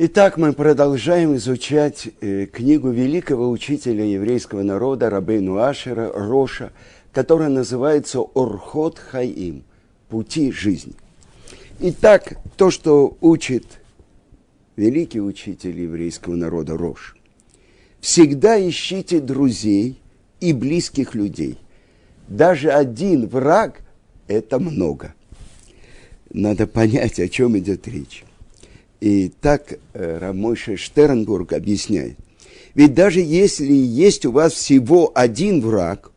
Итак, мы продолжаем изучать э, книгу великого учителя еврейского народа Рабейну Ашера Роша, которая называется Орхот Хаим – Пути жизни. Итак, то, что учит великий учитель еврейского народа Рош. Всегда ищите друзей и близких людей. Даже один враг – это много. Надо понять, о чем идет речь. И так э, Рамойша Штернбург объясняет. Ведь даже если есть у вас всего один враг,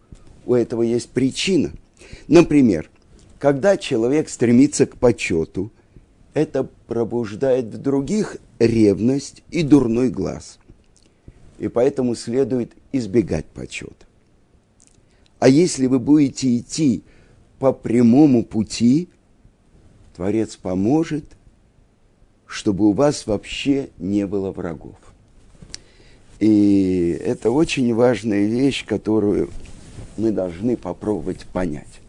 у этого есть причина. Например, когда человек стремится к почету, это пробуждает в других ревность и дурной глаз. И поэтому следует избегать почета. А если вы будете идти по прямому пути, Творец поможет – чтобы у вас вообще не было врагов. И это очень важная вещь, которую мы должны попробовать понять.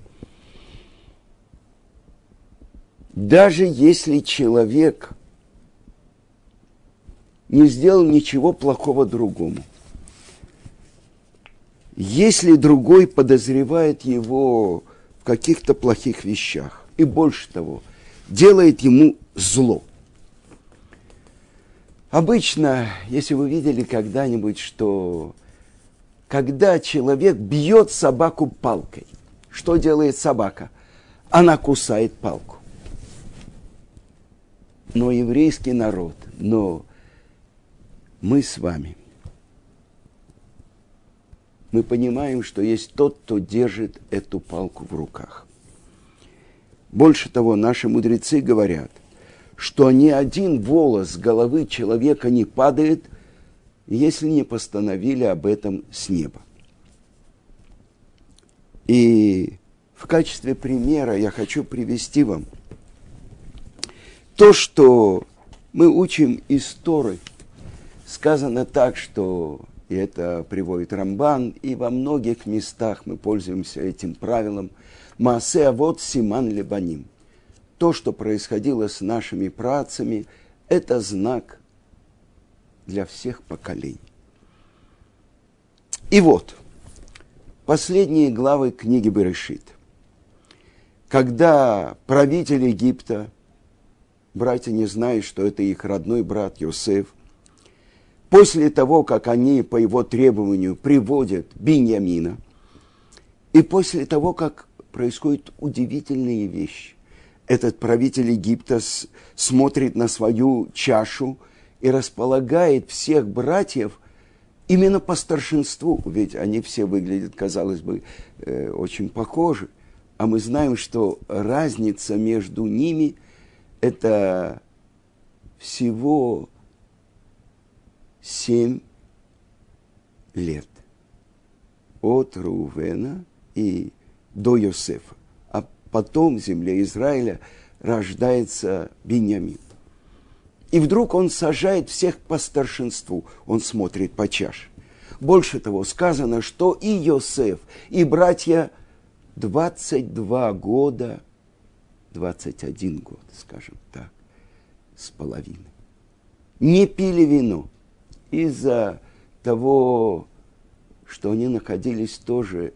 Даже если человек не сделал ничего плохого другому, если другой подозревает его в каких-то плохих вещах, и больше того, делает ему зло – Обычно, если вы видели когда-нибудь, что когда человек бьет собаку палкой, что делает собака? Она кусает палку. Но еврейский народ, но мы с вами, мы понимаем, что есть тот, кто держит эту палку в руках. Больше того, наши мудрецы говорят, что ни один волос головы человека не падает, если не постановили об этом с неба. И в качестве примера я хочу привести вам то, что мы учим из Торы. Сказано так, что и это приводит Рамбан, и во многих местах мы пользуемся этим правилом. Маасе вот симан лебаним то, что происходило с нашими працами, это знак для всех поколений. И вот, последние главы книги Берешит. Когда правитель Египта, братья не знают, что это их родной брат Йосеф, после того, как они по его требованию приводят Биньямина, и после того, как происходят удивительные вещи, этот правитель Египта смотрит на свою чашу и располагает всех братьев именно по старшинству, ведь они все выглядят, казалось бы, э, очень похожи. А мы знаем, что разница между ними – это всего семь лет от Рувена и до Йосефа потом в земле Израиля рождается Беньямин. И вдруг он сажает всех по старшинству, он смотрит по чаше. Больше того, сказано, что и Йосеф, и братья 22 года, 21 год, скажем так, с половиной, не пили вино из-за того, что они находились тоже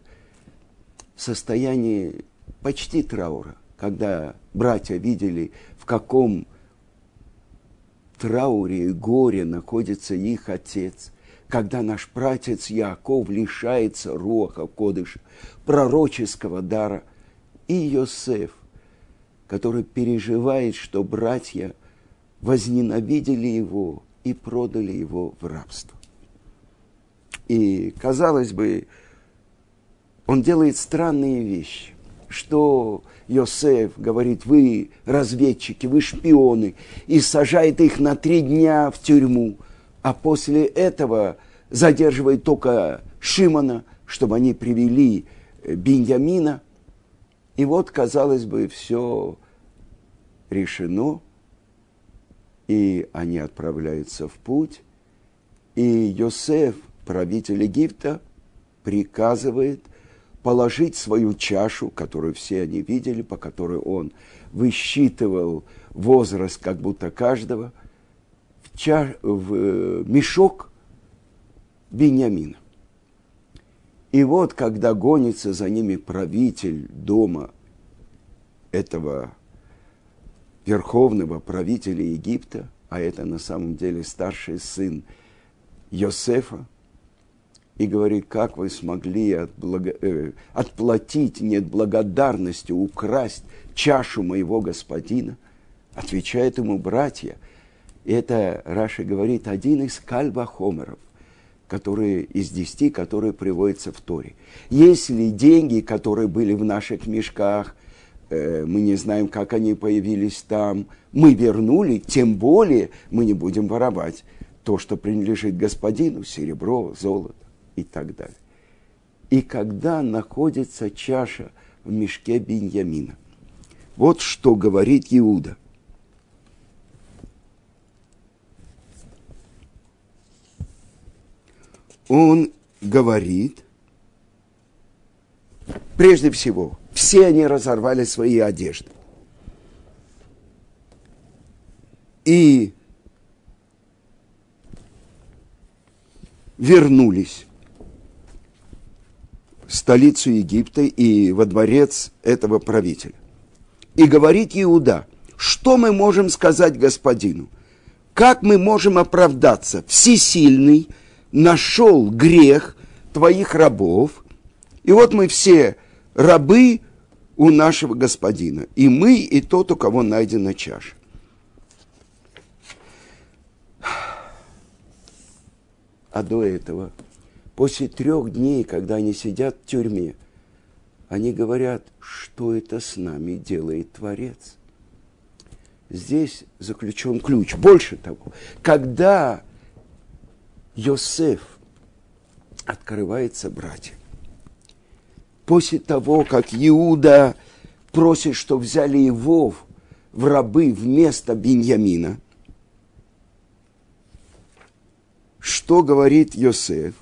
в состоянии почти траура, когда братья видели, в каком трауре и горе находится их отец, когда наш пратец Яков лишается Руаха Кодыша, пророческого дара, и Йосеф, который переживает, что братья возненавидели его и продали его в рабство. И, казалось бы, он делает странные вещи что Йосеф говорит, вы разведчики, вы шпионы, и сажает их на три дня в тюрьму, а после этого задерживает только Шимона, чтобы они привели э, Беньямина. И вот, казалось бы, все решено, и они отправляются в путь, и Йосеф, правитель Египта, приказывает – положить свою чашу, которую все они видели, по которой он высчитывал возраст как будто каждого, в ча- в э, мешок Беньямина. И вот, когда гонится за ними правитель дома этого верховного правителя Египта, а это на самом деле старший сын Йосефа, и говорит, как вы смогли отблага... э, отплатить нет благодарностью, украсть чашу моего господина, отвечает ему братья. Это, Раши говорит, один из кальбахомеров, которые из десяти, которые приводятся в Торе. Если деньги, которые были в наших мешках, э, мы не знаем, как они появились там, мы вернули, тем более мы не будем воровать то, что принадлежит господину, серебро, золото и так далее. И когда находится чаша в мешке Беньямина, вот что говорит Иуда. Он говорит, прежде всего, все они разорвали свои одежды. И вернулись столицу Египта и во дворец этого правителя. И говорит Иуда, что мы можем сказать господину? Как мы можем оправдаться? Всесильный нашел грех твоих рабов, и вот мы все рабы у нашего господина, и мы, и тот, у кого найдена чаша. А до этого – После трех дней, когда они сидят в тюрьме, они говорят, что это с нами делает Творец. Здесь заключен ключ. Больше того, когда Йосеф открывается братьям, после того, как Иуда просит, что взяли его в рабы вместо Беньямина, что говорит Йосеф?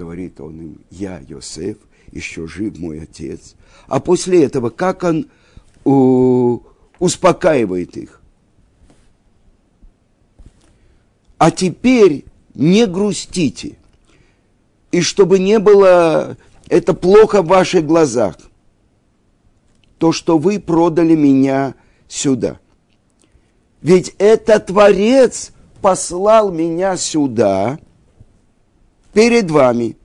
Говорит он им, я, Йосеф, еще жив мой отец. А после этого, как он у, успокаивает их? А теперь не грустите, и чтобы не было это плохо в ваших глазах, то, что вы продали меня сюда. Ведь это Творец послал меня сюда – перед вами,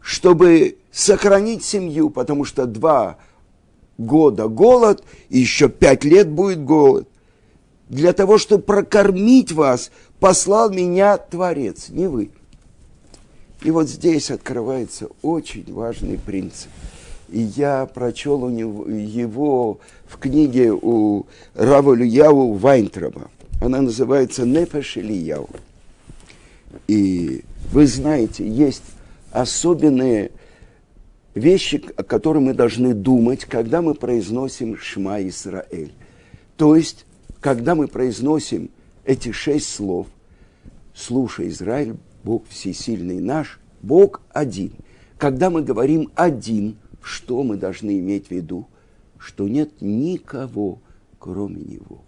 чтобы сохранить семью, потому что два года голод, и еще пять лет будет голод. Для того, чтобы прокормить вас, послал меня Творец, не вы. И вот здесь открывается очень важный принцип. И я прочел у него, его в книге у Рава Ильяу Вайнтраба. Она называется «Нефеш Ильяу». И вы знаете, есть особенные вещи, о которых мы должны думать, когда мы произносим Шма Исраэль. То есть, когда мы произносим эти шесть слов, слушай, Израиль, Бог всесильный наш, Бог один. Когда мы говорим один, что мы должны иметь в виду? Что нет никого, кроме Него.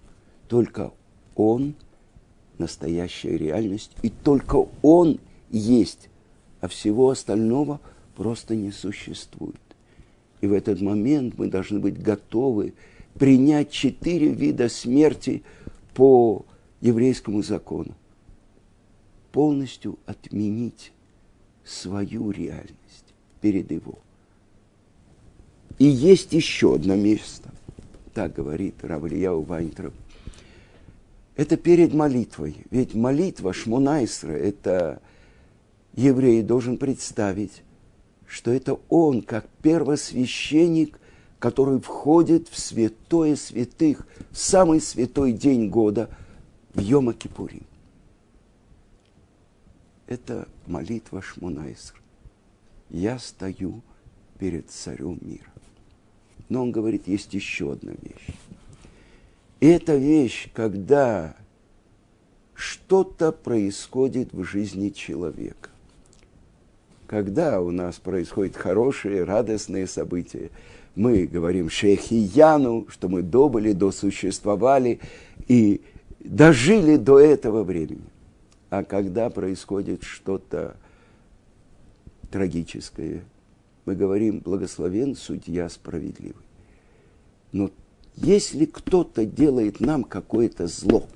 Только Он – настоящая реальность, и только Он есть, а всего остального просто не существует. И в этот момент мы должны быть готовы принять четыре вида смерти по еврейскому закону. Полностью отменить свою реальность перед его. И есть еще одно место, так говорит Равлияу Вайнтроп. Это перед молитвой. Ведь молитва Шмунайсра – это еврей должен представить, что это он, как первосвященник, который входит в святое святых, в самый святой день года, в Йома Кипурим. Это молитва Шмунайср. Я стою перед царем мира. Но он говорит, есть еще одна вещь. И эта вещь, когда что-то происходит в жизни человека когда у нас происходят хорошие, радостные события, мы говорим шейхияну, что мы добыли, досуществовали и дожили до этого времени. А когда происходит что-то трагическое, мы говорим благословен судья справедливый. Но если кто-то делает нам какое-то зло,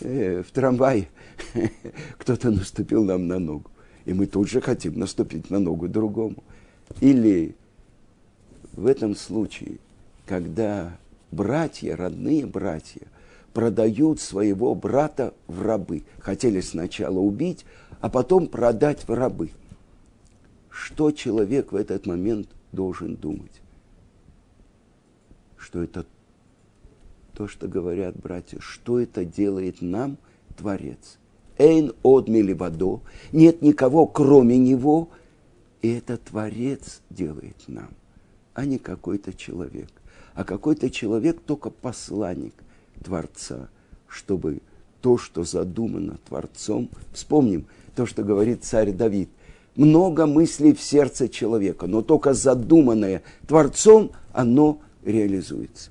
э, в трамвае кто-то наступил нам на ногу, и мы тут же хотим наступить на ногу другому. Или в этом случае, когда братья, родные братья, продают своего брата в рабы. Хотели сначала убить, а потом продать в рабы. Что человек в этот момент должен думать? Что это то, что говорят братья, что это делает нам Творец. Эйн одмили водо, нет никого, кроме него, и это Творец делает нам а не какой-то человек. А какой-то человек только посланник Творца, чтобы то, что задумано Творцом, вспомним то, что говорит царь Давид, много мыслей в сердце человека, но только задуманное Творцом, оно реализуется.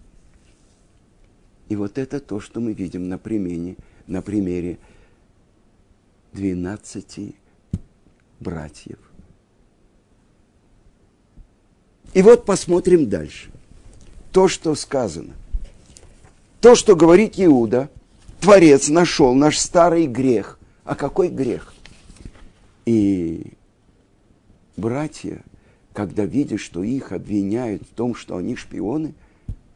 И вот это то, что мы видим на примере, на примере 12 братьев. И вот посмотрим дальше. То, что сказано. То, что говорит Иуда, Творец нашел наш старый грех. А какой грех? И братья, когда видят, что их обвиняют в том, что они шпионы,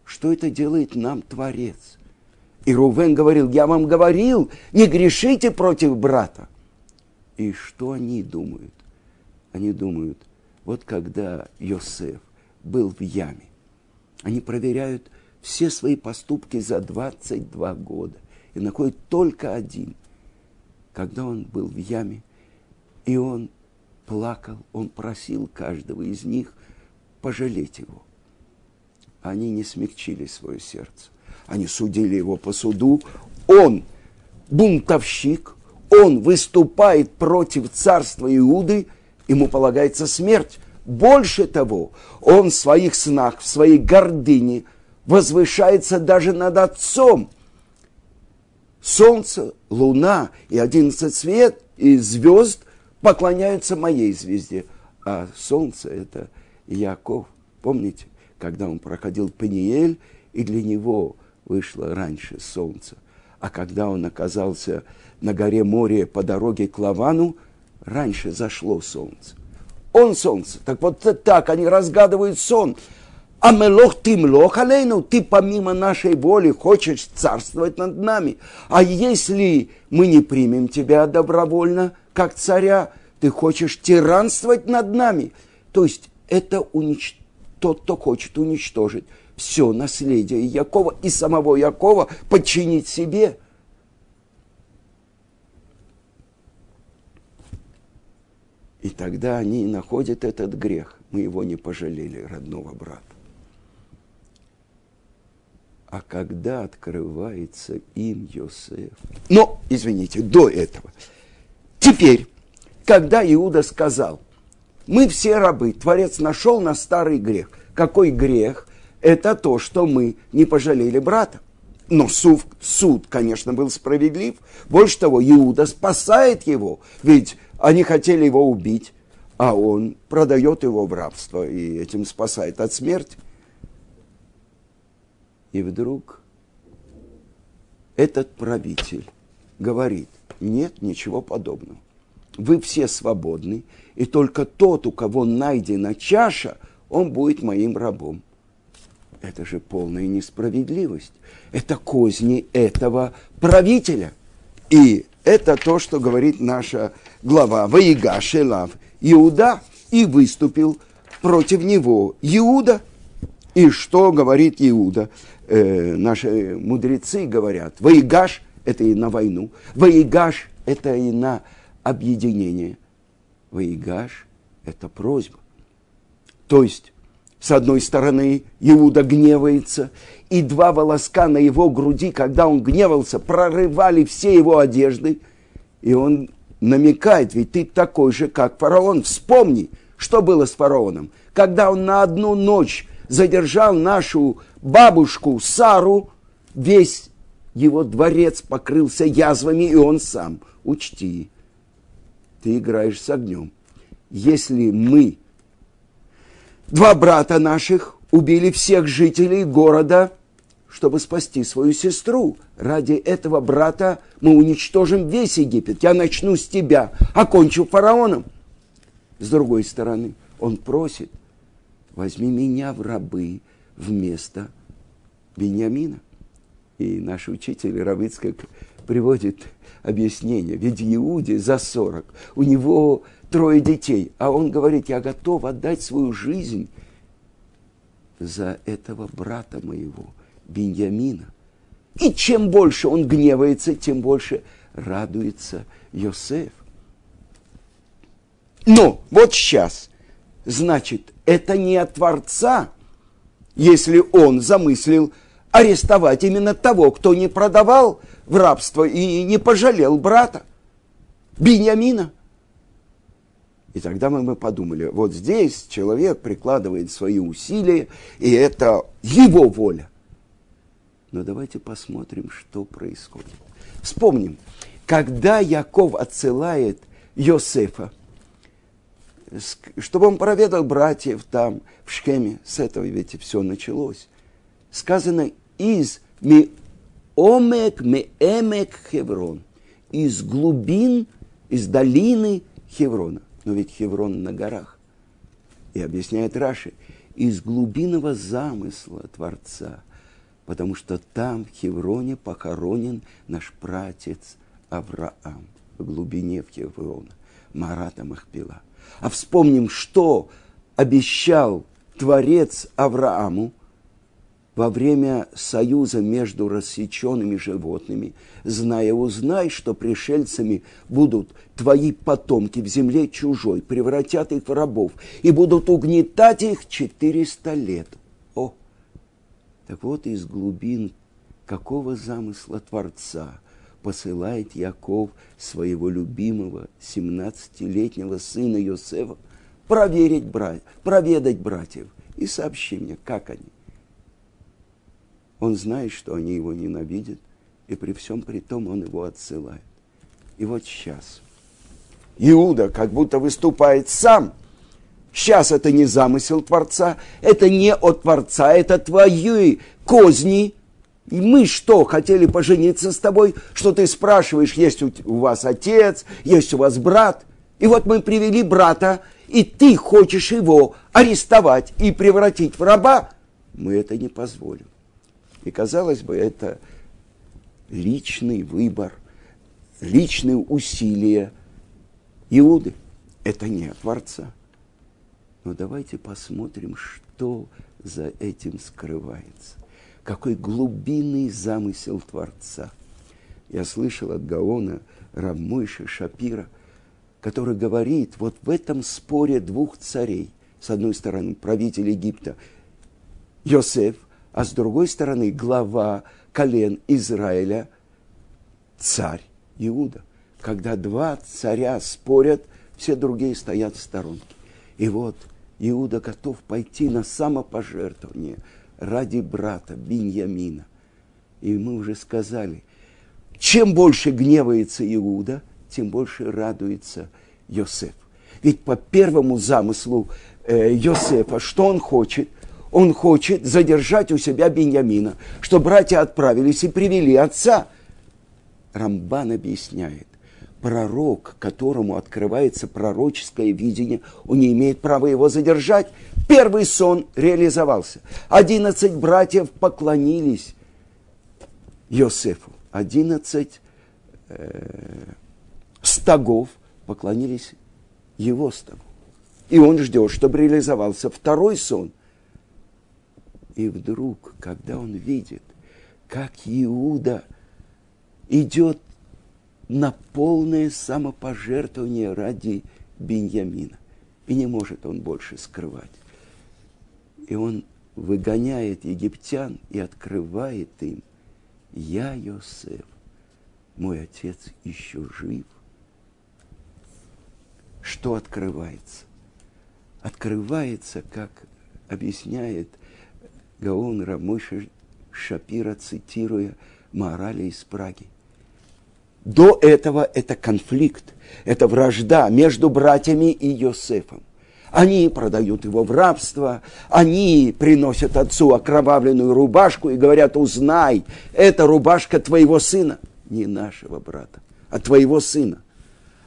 что это делает нам Творец? И Рувен говорил, я вам говорил, не грешите против брата. И что они думают? Они думают, вот когда Йосеф был в яме, они проверяют все свои поступки за 22 года и находят только один, когда он был в яме, и он плакал, он просил каждого из них пожалеть его. Они не смягчили свое сердце. Они судили его по суду. Он бунтовщик, он выступает против царства Иуды – ему полагается смерть. Больше того, он в своих снах, в своей гордыне возвышается даже над отцом. Солнце, луна и одиннадцать свет и звезд поклоняются моей звезде. А солнце – это Яков. Помните, когда он проходил Паниель, и для него вышло раньше солнце. А когда он оказался на горе море по дороге к Лавану – раньше зашло солнце. Он солнце. Так вот так они разгадывают сон. А мелох ты млох алейну, ты помимо нашей воли хочешь царствовать над нами. А если мы не примем тебя добровольно, как царя, ты хочешь тиранствовать над нами. То есть это унич... тот, кто хочет уничтожить все наследие Якова и самого Якова, подчинить себе – И тогда они находят этот грех. Мы его не пожалели, родного брата. А когда открывается им Йосеф... Но, извините, до этого. Теперь, когда Иуда сказал, мы все рабы, Творец нашел на старый грех. Какой грех? Это то, что мы не пожалели брата. Но суд, суд, конечно, был справедлив. Больше того, Иуда спасает его. Ведь они хотели его убить, а он продает его в рабство и этим спасает от смерти. И вдруг этот правитель говорит, нет ничего подобного. Вы все свободны, и только тот, у кого найдена чаша, он будет моим рабом. Это же полная несправедливость. Это козни этого правителя. И это то, что говорит наша глава. Ваига Шелав Иуда и выступил против него. Иуда. И что говорит Иуда? Э, наши мудрецы говорят, Ваигаш – это и на войну, Ваигаш – это и на объединение. Ваигаш – это просьба. То есть, с одной стороны, Иуда гневается, и два волоска на его груди, когда он гневался, прорывали все его одежды, и он намекает, ведь ты такой же, как фараон. Вспомни, Что было с фараоном? Когда он на одну ночь задержал нашу бабушку Сару, весь его дворец покрылся язвами, и он сам. Учти, ты играешь с огнем. Если мы, два брата наших, убили всех жителей города, чтобы спасти свою сестру. Ради этого брата мы уничтожим весь Египет. Я начну с тебя, окончу фараоном. С другой стороны, он просит, возьми меня в рабы вместо Бениамина. И наш учитель Равицкак приводит объяснение. Ведь Иуде за 40, у него трое детей, а он говорит, я готов отдать свою жизнь за этого брата моего, Беньямина. И чем больше он гневается, тем больше радуется Йосеф. Но вот сейчас, значит, это не от Творца, если он замыслил арестовать именно того, кто не продавал в рабство и не пожалел брата, Беньямина – и тогда мы, мы подумали, вот здесь человек прикладывает свои усилия, и это его воля. Но давайте посмотрим, что происходит. Вспомним, когда Яков отсылает Йосефа, чтобы он проведал братьев там, в Шхеме, с этого ведь все началось. Сказано из Миомек Меэмек Хеврон, из глубин, из долины Хеврона но ведь Хеврон на горах. И объясняет Раши, из глубинного замысла Творца, потому что там, в Хевроне, похоронен наш пратец Авраам, в глубине в Хеврона, Марата Махпила. А вспомним, что обещал Творец Аврааму, во время союза между рассеченными животными, зная, узнай, что пришельцами будут твои потомки в земле чужой, превратят их в рабов и будут угнетать их 400 лет. О! Так вот, из глубин какого замысла Творца посылает Яков своего любимого 17-летнего сына Йосефа проверить брать, проведать братьев и сообщи мне, как они. Он знает, что они его ненавидят, и при всем при том он его отсылает. И вот сейчас Иуда как будто выступает сам. Сейчас это не замысел Творца, это не от Творца, это твои козни. И мы что, хотели пожениться с тобой, что ты спрашиваешь, есть у вас отец, есть у вас брат. И вот мы привели брата, и ты хочешь его арестовать и превратить в раба. Мы это не позволим. И казалось бы, это личный выбор, личные усилия Иуды. Это не от Творца. Но давайте посмотрим, что за этим скрывается. Какой глубинный замысел Творца. Я слышал от Гаона Рамойша Шапира, который говорит, вот в этом споре двух царей, с одной стороны правитель Египта Йосеф – а с другой стороны глава колен Израиля, царь Иуда. Когда два царя спорят, все другие стоят в сторонке. И вот Иуда готов пойти на самопожертвование ради брата Биньямина. И мы уже сказали, чем больше гневается Иуда, тем больше радуется Йосеф. Ведь по первому замыслу э, Йосефа, что он хочет – он хочет задержать у себя Беньямина, что братья отправились и привели отца. Рамбан объясняет, пророк, которому открывается пророческое видение, он не имеет права его задержать. Первый сон реализовался. Одиннадцать братьев поклонились Йосефу. Одиннадцать э, стогов поклонились его стогу. И он ждет, чтобы реализовался второй сон – и вдруг, когда он видит, как Иуда идет на полное самопожертвование ради Беньямина, и не может он больше скрывать. И он выгоняет египтян и открывает им, я Йосеф, мой отец еще жив. Что открывается? открывается, как объясняет Гаон Рамыша Шапира, цитируя Морали из Праги. До этого это конфликт, это вражда между братьями и Йосефом. Они продают его в рабство, они приносят отцу окровавленную рубашку и говорят, узнай, это рубашка твоего сына, не нашего брата, а твоего сына.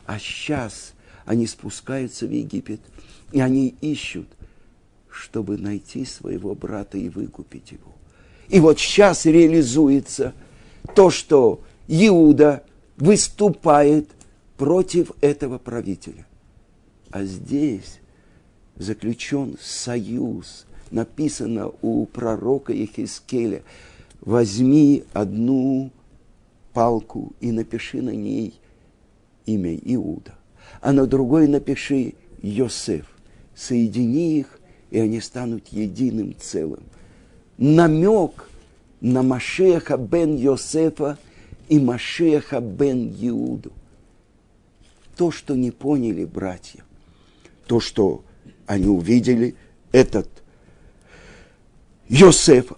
А сейчас они спускаются в Египет, и они ищут, чтобы найти своего брата и выкупить его. И вот сейчас реализуется то, что Иуда выступает против этого правителя. А здесь заключен союз. Написано у пророка Ехискеля, возьми одну палку и напиши на ней имя Иуда, а на другой напиши Йосеф. Соедини их, и они станут единым целым. Намек на Машеха бен Йосефа и Машеха бен Иуду. То, что не поняли братья, то, что они увидели этот Йосеф,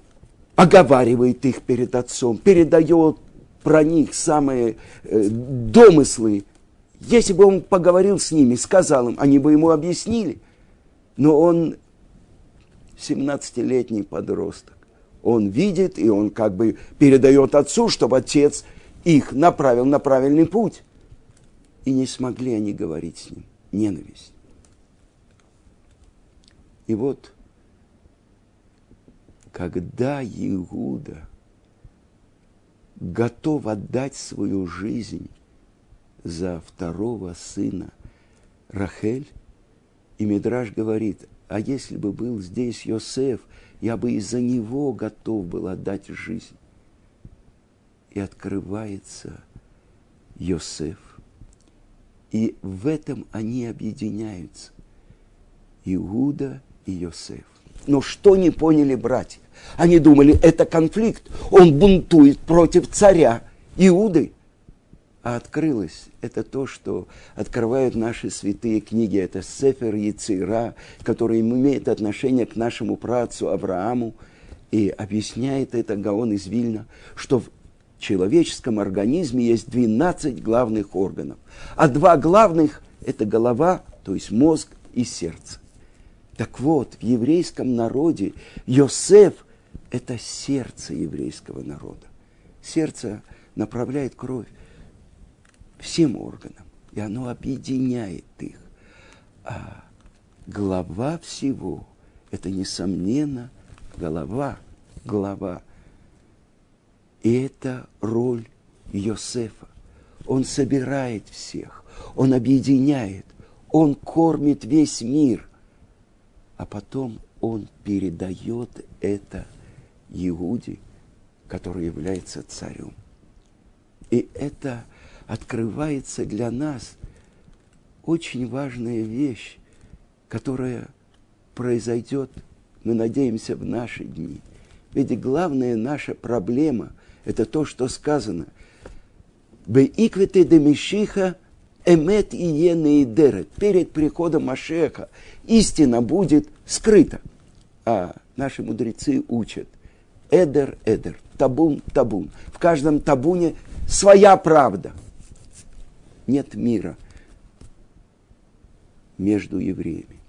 оговаривает их перед отцом, передает про них самые э, домыслы. Если бы он поговорил с ними, сказал им, они бы ему объяснили. Но он 17-летний подросток. Он видит, и он как бы передает отцу, чтобы отец их направил на правильный путь. И не смогли они говорить с ним. Ненависть. И вот, когда Иуда готов отдать свою жизнь за второго сына Рахель, и Мидраш говорит, а если бы был здесь Йосеф, я бы из-за него готов был отдать жизнь. И открывается Йосеф. И в этом они объединяются. Иуда и Йосеф. Но что не поняли братья? Они думали, это конфликт. Он бунтует против царя Иуды. А открылось это то, что открывают наши святые книги. Это Сефер Яцира, который имеет отношение к нашему працу Аврааму. И объясняет это Гаон из Вильна, что в человеческом организме есть 12 главных органов. А два главных – это голова, то есть мозг и сердце. Так вот, в еврейском народе Йосеф – это сердце еврейского народа. Сердце направляет кровь всем органам, и оно объединяет их. А глава всего – это, несомненно, голова, глава. И это роль Йосефа. Он собирает всех, он объединяет, он кормит весь мир – а потом он передает это Иуде, который является царем. И это открывается для нас очень важная вещь, которая произойдет, мы надеемся, в наши дни. Ведь главная наша проблема – это то, что сказано. «Беиквете де Мишиха эмет и енеидерет». Перед приходом Машеха истина будет скрыта. А наши мудрецы учат эдер, эдер, табун, табун. В каждом табуне своя правда. Нет мира между евреями.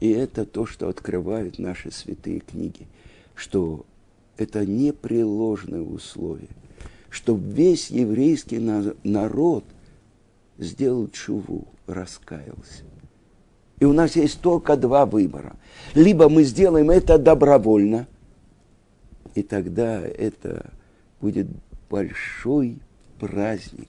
И это то, что открывают наши святые книги, что это непреложное условие, что весь еврейский народ сделал чуву, раскаялся. И у нас есть только два выбора. Либо мы сделаем это добровольно, и тогда это будет большой праздник,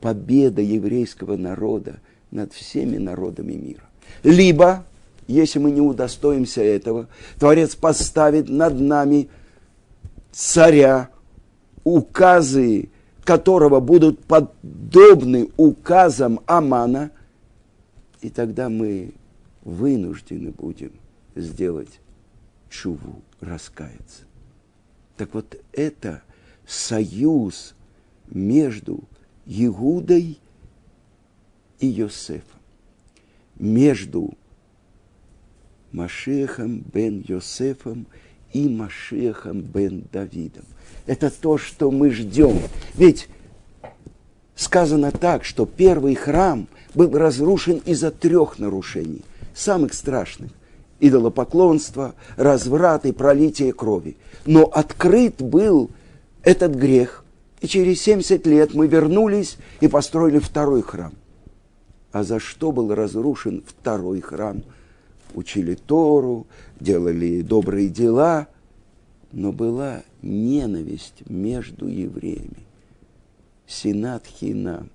победа еврейского народа над всеми народами мира. Либо, если мы не удостоимся этого, Творец поставит над нами царя, указы которого будут подобны указам Амана, и тогда мы вынуждены будем сделать чуву, раскаяться. Так вот, это союз между Иудой и Йосефом, между Машехом бен Йосефом и Машехом бен Давидом. Это то, что мы ждем. Ведь сказано так, что первый храм был разрушен из-за трех нарушений, самых страшных. Идолопоклонство, разврат и пролитие крови. Но открыт был этот грех, и через 70 лет мы вернулись и построили второй храм. А за что был разрушен второй храм? Учили Тору, делали добрые дела, но была ненависть между евреями. Синат Хина.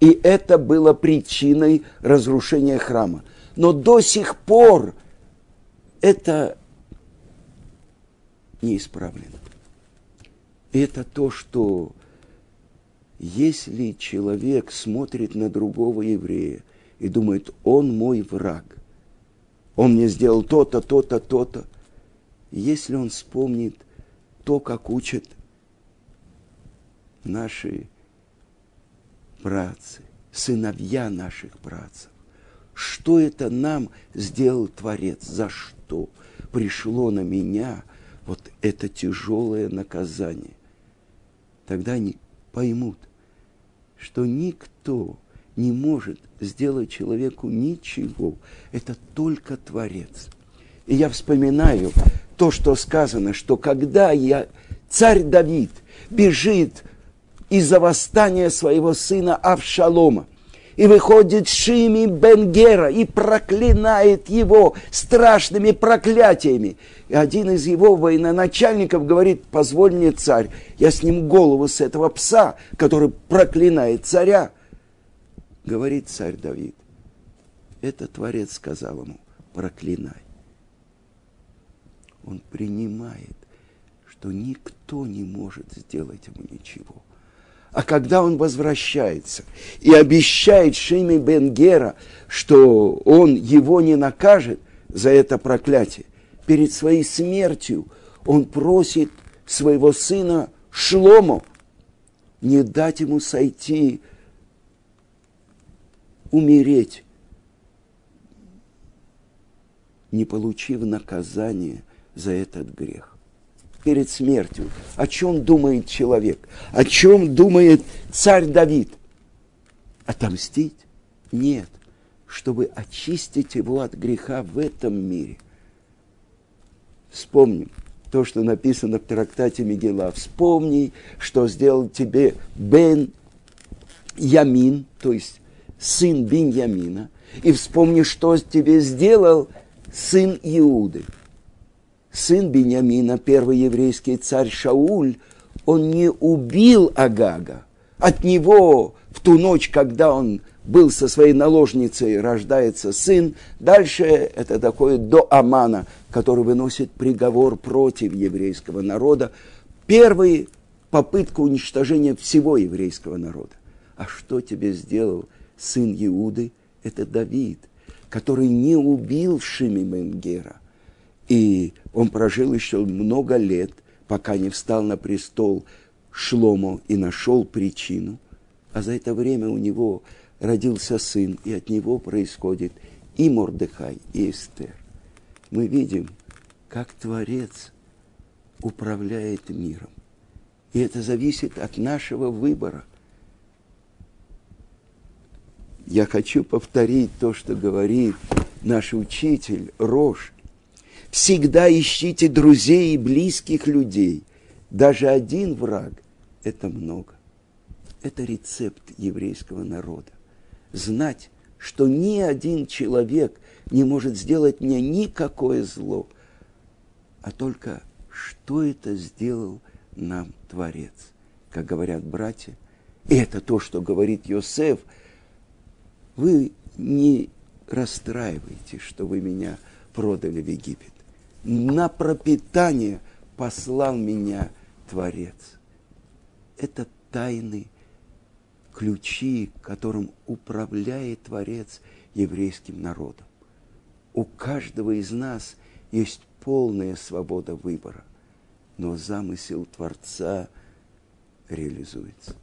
И это было причиной разрушения храма. Но до сих пор это не исправлено. Это то, что если человек смотрит на другого еврея и думает, он мой враг, он мне сделал то-то, то-то, то-то, если он вспомнит то, как учат наши братцы, сыновья наших братцев, что это нам сделал Творец, за что пришло на меня вот это тяжелое наказание. Тогда они поймут, что никто не может сделать человеку ничего. Это только Творец. И я вспоминаю то, что сказано, что когда я, царь Давид бежит из-за восстания своего сына Авшалома, и выходит Шими Бенгера и проклинает его страшными проклятиями. И один из его военачальников говорит, позволь мне, царь, я сниму голову с этого пса, который проклинает царя. Говорит царь Давид, это Творец сказал ему, проклинай. Он принимает, что никто не может сделать ему ничего – а когда он возвращается и обещает Шими Бенгера, что он его не накажет за это проклятие, перед своей смертью он просит своего сына Шлому не дать ему сойти, умереть, не получив наказание за этот грех перед смертью. О чем думает человек? О чем думает царь Давид? Отомстить? Нет. Чтобы очистить его от греха в этом мире. Вспомним то, что написано в трактате Мегила. Вспомни, что сделал тебе Бен Ямин, то есть сын Беньямина, и вспомни, что тебе сделал сын Иуды сын Бениамина, первый еврейский царь Шауль, он не убил Агага. От него в ту ночь, когда он был со своей наложницей, рождается сын. Дальше это доходит до Амана, который выносит приговор против еврейского народа. Первый попытка уничтожения всего еврейского народа. А что тебе сделал сын Иуды? Это Давид, который не убил Шими Менгера, и он прожил еще много лет, пока не встал на престол Шлому и нашел причину. А за это время у него родился сын, и от него происходит и Мордыхай, и Эстер. Мы видим, как Творец управляет миром. И это зависит от нашего выбора. Я хочу повторить то, что говорит наш учитель Рош, Всегда ищите друзей и близких людей. Даже один враг – это много. Это рецепт еврейского народа. Знать, что ни один человек не может сделать мне никакое зло, а только что это сделал нам Творец. Как говорят братья, и это то, что говорит Йосеф, вы не расстраивайтесь, что вы меня продали в Египет на пропитание послал меня Творец. Это тайны, ключи, которым управляет Творец еврейским народом. У каждого из нас есть полная свобода выбора, но замысел Творца реализуется.